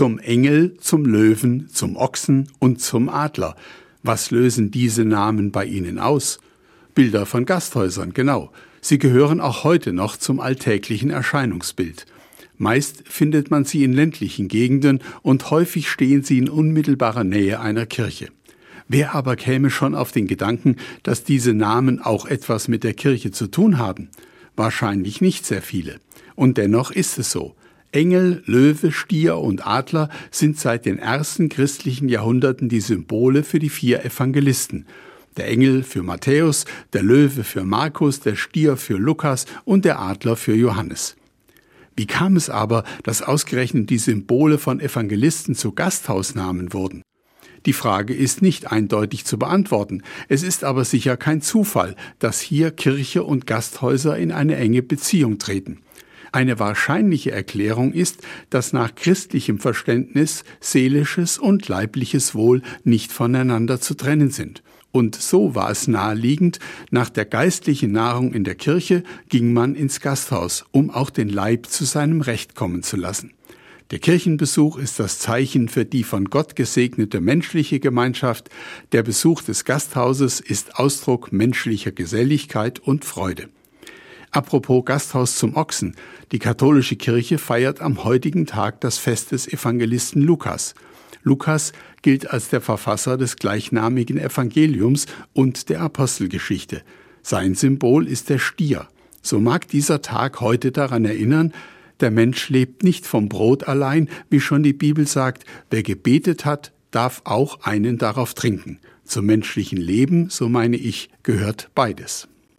Zum Engel, zum Löwen, zum Ochsen und zum Adler. Was lösen diese Namen bei Ihnen aus? Bilder von Gasthäusern, genau. Sie gehören auch heute noch zum alltäglichen Erscheinungsbild. Meist findet man sie in ländlichen Gegenden und häufig stehen sie in unmittelbarer Nähe einer Kirche. Wer aber käme schon auf den Gedanken, dass diese Namen auch etwas mit der Kirche zu tun haben? Wahrscheinlich nicht sehr viele. Und dennoch ist es so. Engel, Löwe, Stier und Adler sind seit den ersten christlichen Jahrhunderten die Symbole für die vier Evangelisten. Der Engel für Matthäus, der Löwe für Markus, der Stier für Lukas und der Adler für Johannes. Wie kam es aber, dass ausgerechnet die Symbole von Evangelisten zu Gasthausnamen wurden? Die Frage ist nicht eindeutig zu beantworten. Es ist aber sicher kein Zufall, dass hier Kirche und Gasthäuser in eine enge Beziehung treten. Eine wahrscheinliche Erklärung ist, dass nach christlichem Verständnis seelisches und leibliches Wohl nicht voneinander zu trennen sind. Und so war es naheliegend, nach der geistlichen Nahrung in der Kirche ging man ins Gasthaus, um auch den Leib zu seinem Recht kommen zu lassen. Der Kirchenbesuch ist das Zeichen für die von Gott gesegnete menschliche Gemeinschaft. Der Besuch des Gasthauses ist Ausdruck menschlicher Geselligkeit und Freude. Apropos Gasthaus zum Ochsen. Die katholische Kirche feiert am heutigen Tag das Fest des Evangelisten Lukas. Lukas gilt als der Verfasser des gleichnamigen Evangeliums und der Apostelgeschichte. Sein Symbol ist der Stier. So mag dieser Tag heute daran erinnern, der Mensch lebt nicht vom Brot allein, wie schon die Bibel sagt, wer gebetet hat, darf auch einen darauf trinken. Zum menschlichen Leben, so meine ich, gehört beides.